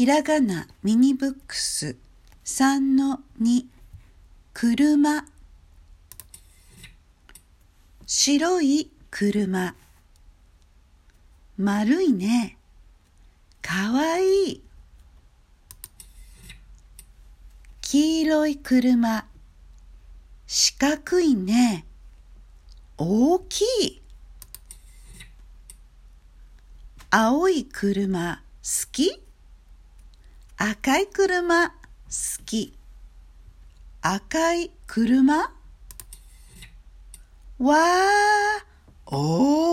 ひらがなミニブックス3の2車。白い車。丸いね。かわいい。黄色い車。四角いね。大きい。青い車好き？赤い車好き。赤い車？わー。おー。